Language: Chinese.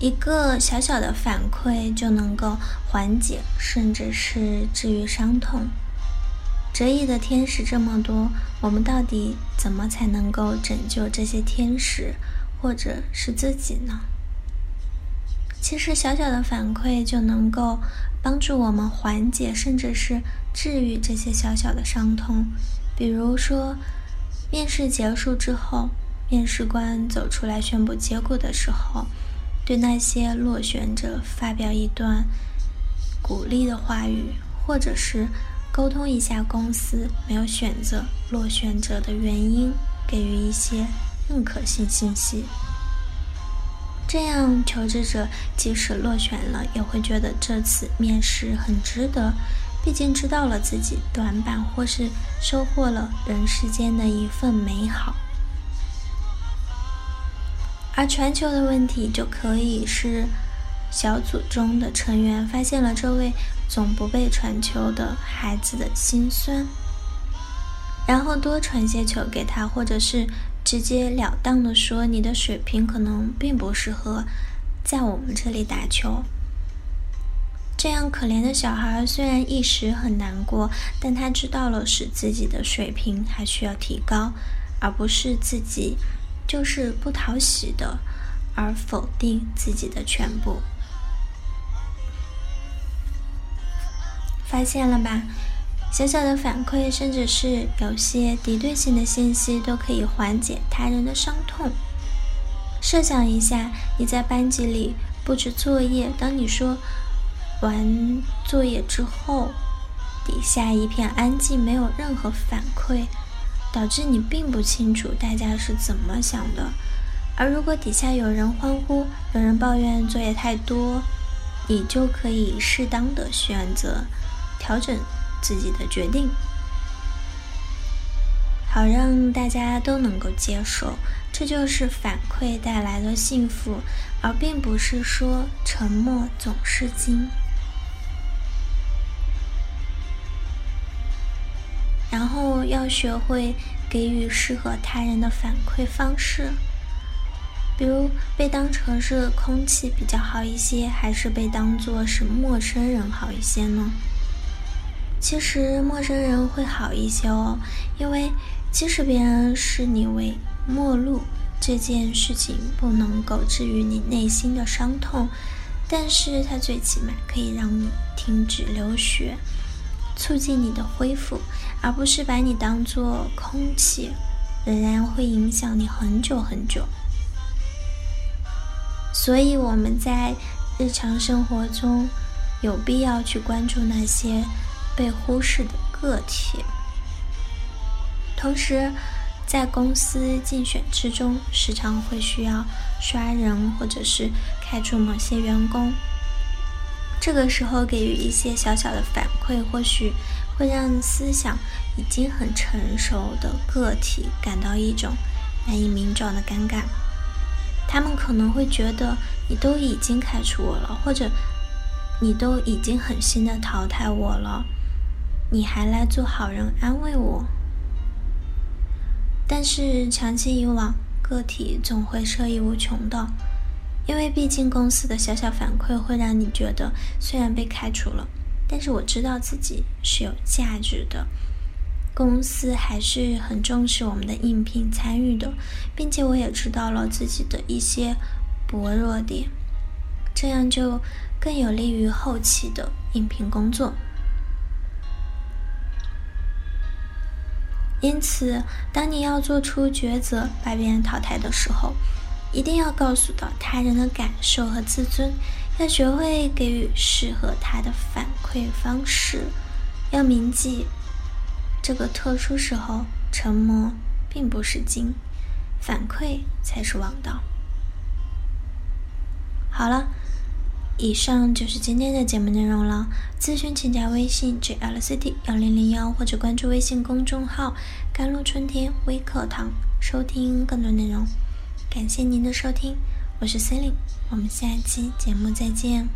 一个小小的反馈就能够缓解，甚至是治愈伤痛。折翼的天使这么多，我们到底怎么才能够拯救这些天使，或者是自己呢？其实小小的反馈就能够帮助我们缓解，甚至是治愈这些小小的伤痛。比如说，面试结束之后，面试官走出来宣布结果的时候。对那些落选者发表一段鼓励的话语，或者是沟通一下公司没有选择落选者的原因，给予一些认可性信息。这样求职者即使落选了，也会觉得这次面试很值得，毕竟知道了自己短板，或是收获了人世间的一份美好。而传球的问题就可以是小组中的成员发现了这位总不被传球的孩子的心酸，然后多传些球给他，或者是直截了当的说你的水平可能并不适合在我们这里打球。这样可怜的小孩虽然一时很难过，但他知道了是自己的水平还需要提高，而不是自己。就是不讨喜的，而否定自己的全部。发现了吧？小小的反馈，甚至是有些敌对性的信息，都可以缓解他人的伤痛。设想一下，你在班级里布置作业，当你说完作业之后，底下一片安静，没有任何反馈。导致你并不清楚大家是怎么想的，而如果底下有人欢呼，有人抱怨作业太多，你就可以适当的选择调整自己的决定，好让大家都能够接受。这就是反馈带来的幸福，而并不是说沉默总是金。然后要学会给予适合他人的反馈方式，比如被当成是空气比较好一些，还是被当作是陌生人好一些呢？其实陌生人会好一些哦，因为即使别人视你为陌路，这件事情不能够治愈你内心的伤痛，但是它最起码可以让你停止流血。促进你的恢复，而不是把你当做空气，仍然会影响你很久很久。所以我们在日常生活中有必要去关注那些被忽视的个体。同时，在公司竞选之中，时常会需要刷人，或者是开除某些员工。这个时候给予一些小小的反馈，或许会让思想已经很成熟的个体感到一种难以名状的尴尬。他们可能会觉得你都已经开除我了，或者你都已经狠心的淘汰我了，你还来做好人安慰我。但是长期以往，个体总会受益无穷的。因为毕竟公司的小小反馈会让你觉得，虽然被开除了，但是我知道自己是有价值的。公司还是很重视我们的应聘参与的，并且我也知道了自己的一些薄弱点，这样就更有利于后期的应聘工作。因此，当你要做出抉择，把别人淘汰的时候，一定要告诉到他人的感受和自尊要学会给予适合他的反馈方式要铭记这个特殊时候沉默并不是金反馈才是王道。好了以上就是今天的节目内容了。咨询请加微信 jlcd 幺零零幺或者关注微信公众号甘露春天微课堂收听更多内容。感谢您的收听，我是 Celine，我们下期节目再见。